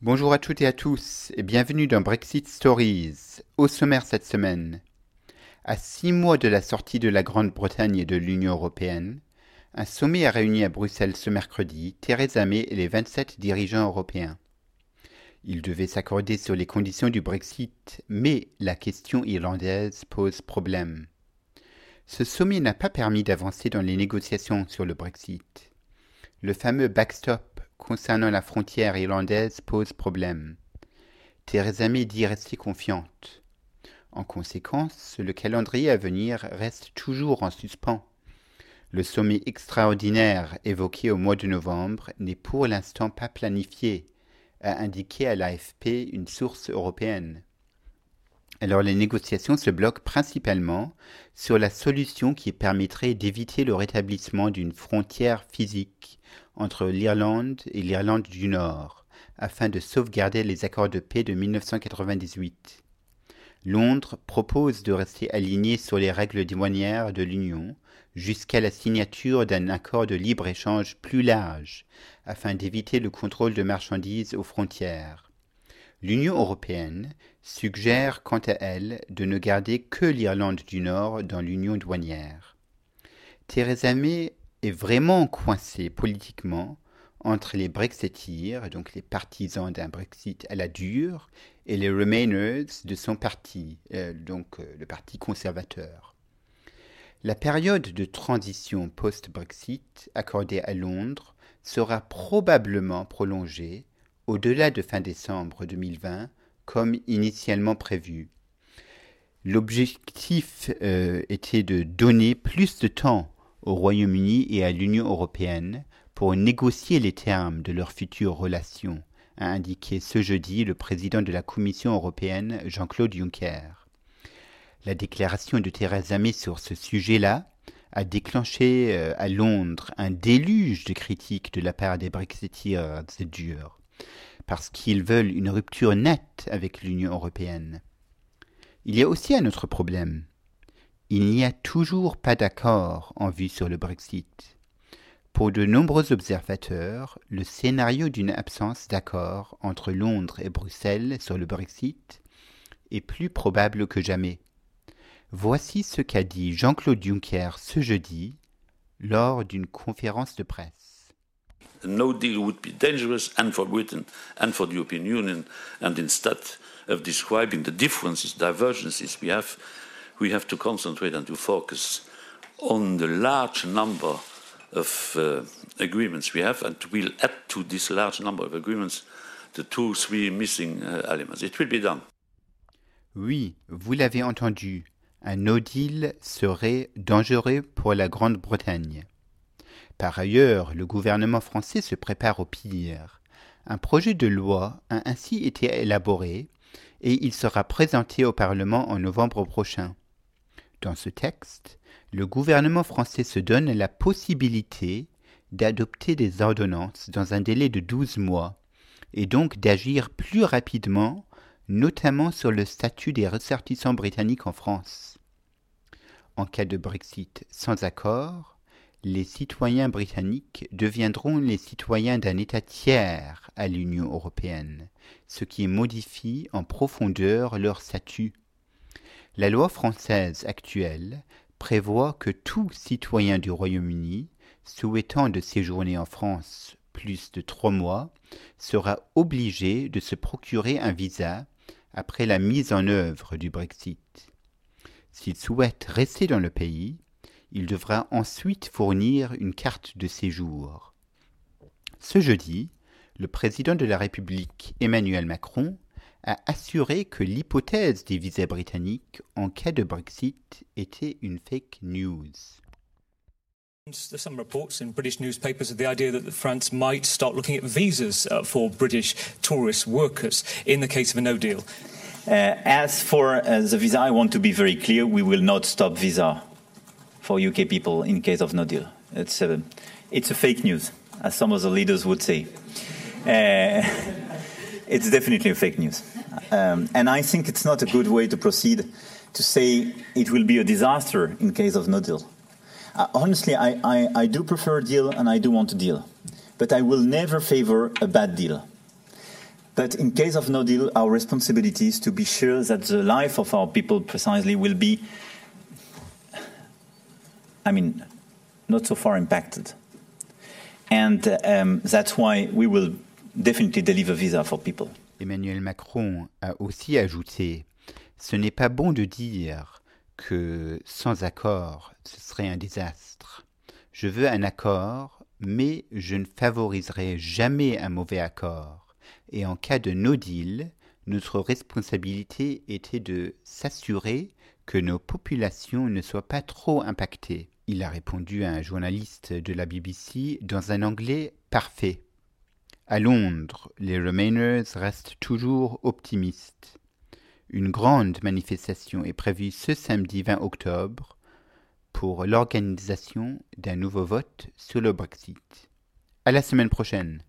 Bonjour à toutes et à tous et bienvenue dans Brexit Stories. Au sommaire cette semaine. À six mois de la sortie de la Grande-Bretagne et de l'Union européenne, un sommet a réuni à Bruxelles ce mercredi Theresa May et les 27 dirigeants européens. Ils devaient s'accorder sur les conditions du Brexit, mais la question irlandaise pose problème. Ce sommet n'a pas permis d'avancer dans les négociations sur le Brexit. Le fameux backstop concernant la frontière irlandaise pose problème. Theresa May dit rester confiante. En conséquence, le calendrier à venir reste toujours en suspens. Le sommet extraordinaire évoqué au mois de novembre n'est pour l'instant pas planifié, a indiqué à l'AFP une source européenne. Alors les négociations se bloquent principalement sur la solution qui permettrait d'éviter le rétablissement d'une frontière physique entre l'Irlande et l'Irlande du Nord, afin de sauvegarder les accords de paix de 1998. Londres propose de rester aligné sur les règles douanières de l'Union jusqu'à la signature d'un accord de libre-échange plus large, afin d'éviter le contrôle de marchandises aux frontières. L'Union européenne suggère quant à elle de ne garder que l'Irlande du Nord dans l'Union douanière. Theresa May est vraiment coincée politiquement entre les Brexiteers, donc les partisans d'un Brexit à la dure, et les Remainers de son parti, euh, donc euh, le parti conservateur. La période de transition post-Brexit accordée à Londres sera probablement prolongée au-delà de fin décembre 2020 comme initialement prévu. L'objectif euh, était de donner plus de temps au Royaume-Uni et à l'Union européenne pour négocier les termes de leurs futures relations, a indiqué ce jeudi le président de la Commission européenne Jean-Claude Juncker. La déclaration de Theresa May sur ce sujet-là a déclenché euh, à Londres un déluge de critiques de la part des Brexiteers durs parce qu'ils veulent une rupture nette avec l'Union européenne. Il y a aussi un autre problème. Il n'y a toujours pas d'accord en vue sur le Brexit. Pour de nombreux observateurs, le scénario d'une absence d'accord entre Londres et Bruxelles sur le Brexit est plus probable que jamais. Voici ce qu'a dit Jean-Claude Juncker ce jeudi lors d'une conférence de presse. No deal would be dangerous and for Britain and for the European Union. And instead of describing the differences, divergences we have, we have to concentrate and to focus on the large number of uh, agreements we have, and we'll add to this large number of agreements the two, three missing uh, elements. It will be done. Oui, vous l'avez entendu, un no deal serait dangereux pour la Grande-Bretagne. Par ailleurs, le gouvernement français se prépare au pire. Un projet de loi a ainsi été élaboré et il sera présenté au Parlement en novembre prochain. Dans ce texte, le gouvernement français se donne la possibilité d'adopter des ordonnances dans un délai de douze mois et donc d'agir plus rapidement, notamment sur le statut des ressortissants britanniques en France. En cas de Brexit sans accord, les citoyens britanniques deviendront les citoyens d'un État tiers à l'Union européenne, ce qui modifie en profondeur leur statut. La loi française actuelle prévoit que tout citoyen du Royaume-Uni souhaitant de séjourner en France plus de trois mois sera obligé de se procurer un visa après la mise en œuvre du Brexit. S'il souhaite rester dans le pays, il devra ensuite fournir une carte de séjour. Ce jeudi, le président de la République Emmanuel Macron a assuré que l'hypothèse des visas britanniques en cas de Brexit était une fake news. There's some reports in British newspapers of the idea that France might start looking at visas uh, for British tourist workers in the case of a no deal. Uh, as for uh, the visa, I want to be very clear we will not stop visa for UK people in case of no deal. It's a, it's a fake news, as some of the leaders would say. Uh, it's definitely a fake news. Um, and I think it's not a good way to proceed to say it will be a disaster in case of no deal. Uh, honestly, I, I, I do prefer a deal and I do want a deal. But I will never favor a bad deal. But in case of no deal, our responsibility is to be sure that the life of our people precisely will be, I mean, not so far impacted. And um, that's why we will definitely deliver visa for people. Emmanuel Macron a aussi ajouté Ce n'est pas bon de dire que sans accord, ce serait un désastre. Je veux un accord, mais je ne favoriserai jamais un mauvais accord. Et en cas de no deal, notre responsabilité était de s'assurer que nos populations ne soient pas trop impactées. Il a répondu à un journaliste de la BBC dans un anglais parfait. À Londres, les Remainers restent toujours optimistes. Une grande manifestation est prévue ce samedi 20 octobre pour l'organisation d'un nouveau vote sur le Brexit. À la semaine prochaine.